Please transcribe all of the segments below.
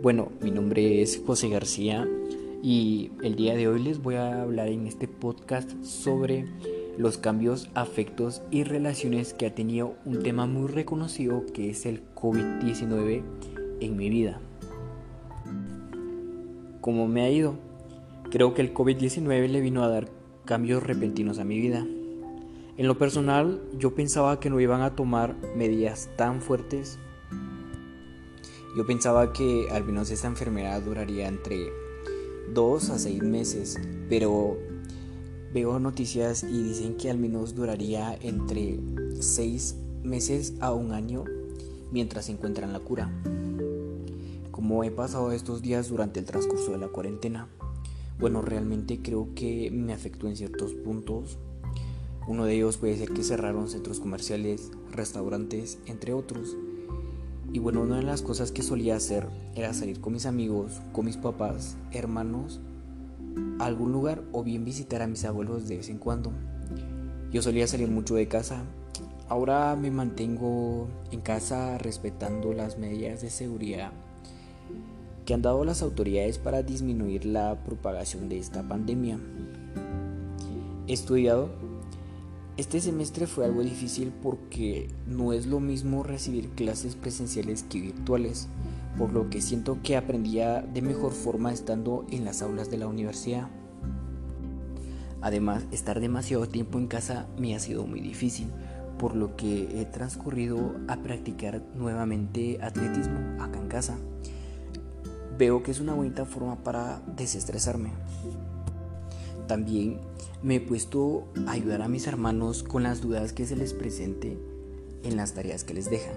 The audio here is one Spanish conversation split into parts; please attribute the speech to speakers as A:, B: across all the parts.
A: Bueno, mi nombre es José García y el día de hoy les voy a hablar en este podcast sobre los cambios, afectos y relaciones que ha tenido un tema muy reconocido que es el COVID-19 en mi vida. ¿Cómo me ha ido? Creo que el COVID-19 le vino a dar cambios repentinos a mi vida. En lo personal, yo pensaba que no iban a tomar medidas tan fuertes yo pensaba que al menos esta enfermedad duraría entre 2 a 6 meses, pero veo noticias y dicen que al menos duraría entre 6 meses a un año mientras encuentran la cura. Como he pasado estos días durante el transcurso de la cuarentena, bueno, realmente creo que me afectó en ciertos puntos. Uno de ellos puede ser que cerraron centros comerciales, restaurantes, entre otros. Y bueno, una de las cosas que solía hacer era salir con mis amigos, con mis papás, hermanos, a algún lugar o bien visitar a mis abuelos de vez en cuando. Yo solía salir mucho de casa. Ahora me mantengo en casa respetando las medidas de seguridad que han dado las autoridades para disminuir la propagación de esta pandemia. He estudiado este semestre fue algo difícil porque no es lo mismo recibir clases presenciales que virtuales, por lo que siento que aprendía de mejor forma estando en las aulas de la universidad. Además, estar demasiado tiempo en casa me ha sido muy difícil, por lo que he transcurrido a practicar nuevamente atletismo acá en casa. Veo que es una bonita forma para desestresarme. También me he puesto a ayudar a mis hermanos con las dudas que se les presente en las tareas que les dejan.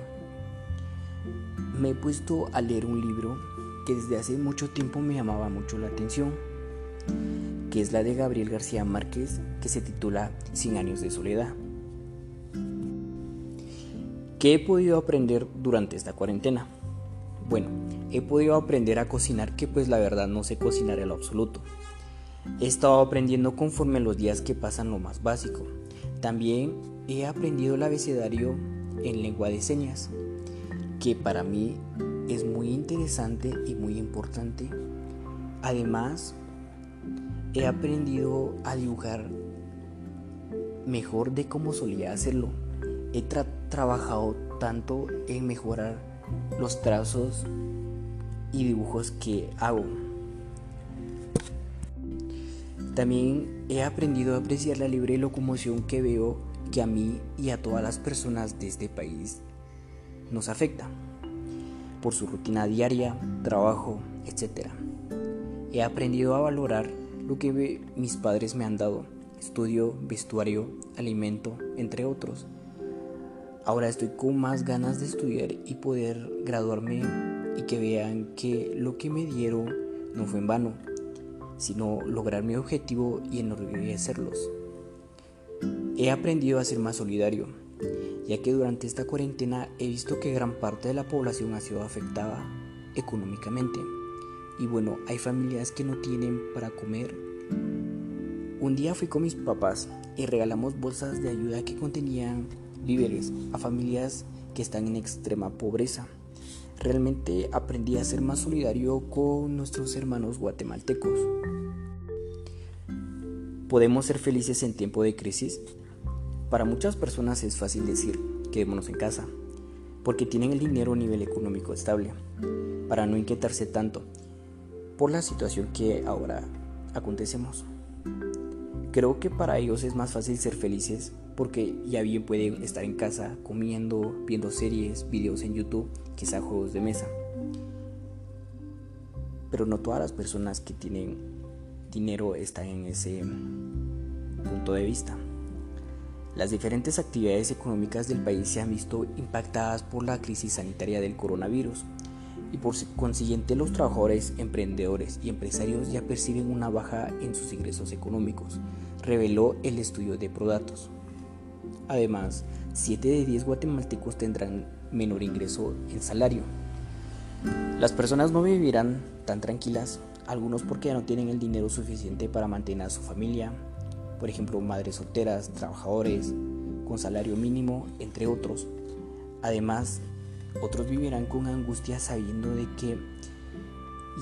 A: Me he puesto a leer un libro que desde hace mucho tiempo me llamaba mucho la atención, que es la de Gabriel García Márquez, que se titula Cien años de soledad. ¿Qué he podido aprender durante esta cuarentena? Bueno, he podido aprender a cocinar que pues la verdad no sé cocinar en lo absoluto. He estado aprendiendo conforme los días que pasan lo más básico. También he aprendido el abecedario en lengua de señas, que para mí es muy interesante y muy importante. Además, he aprendido a dibujar mejor de cómo solía hacerlo. He trabajado tanto en mejorar los trazos y dibujos que hago. También he aprendido a apreciar la libre locomoción que veo que a mí y a todas las personas de este país nos afecta por su rutina diaria, trabajo, etc. He aprendido a valorar lo que mis padres me han dado, estudio, vestuario, alimento, entre otros. Ahora estoy con más ganas de estudiar y poder graduarme y que vean que lo que me dieron no fue en vano sino lograr mi objetivo y enorgullecerlos. He aprendido a ser más solidario, ya que durante esta cuarentena he visto que gran parte de la población ha sido afectada económicamente. Y bueno, hay familias que no tienen para comer. Un día fui con mis papás y regalamos bolsas de ayuda que contenían víveres a familias que están en extrema pobreza. Realmente aprendí a ser más solidario con nuestros hermanos guatemaltecos. ¿Podemos ser felices en tiempo de crisis? Para muchas personas es fácil decir, quedémonos en casa, porque tienen el dinero a nivel económico estable, para no inquietarse tanto por la situación que ahora acontecemos. Creo que para ellos es más fácil ser felices porque ya bien pueden estar en casa comiendo, viendo series, videos en YouTube, quizá juegos de mesa. Pero no todas las personas que tienen dinero está en ese punto de vista. Las diferentes actividades económicas del país se han visto impactadas por la crisis sanitaria del coronavirus y por consiguiente los trabajadores, emprendedores y empresarios ya perciben una baja en sus ingresos económicos, reveló el estudio de Prodatos. Además, 7 de 10 guatemaltecos tendrán menor ingreso en salario. Las personas no vivirán tan tranquilas algunos porque ya no tienen el dinero suficiente para mantener a su familia, por ejemplo madres solteras, trabajadores con salario mínimo, entre otros. Además, otros vivirán con angustia sabiendo de que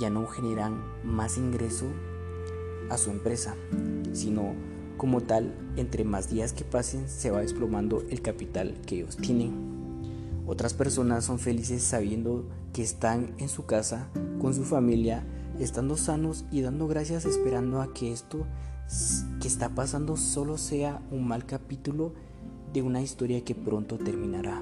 A: ya no generan más ingreso a su empresa, sino como tal, entre más días que pasen, se va desplomando el capital que ellos tienen. Otras personas son felices sabiendo que están en su casa, con su familia, estando sanos y dando gracias esperando a que esto que está pasando solo sea un mal capítulo de una historia que pronto terminará.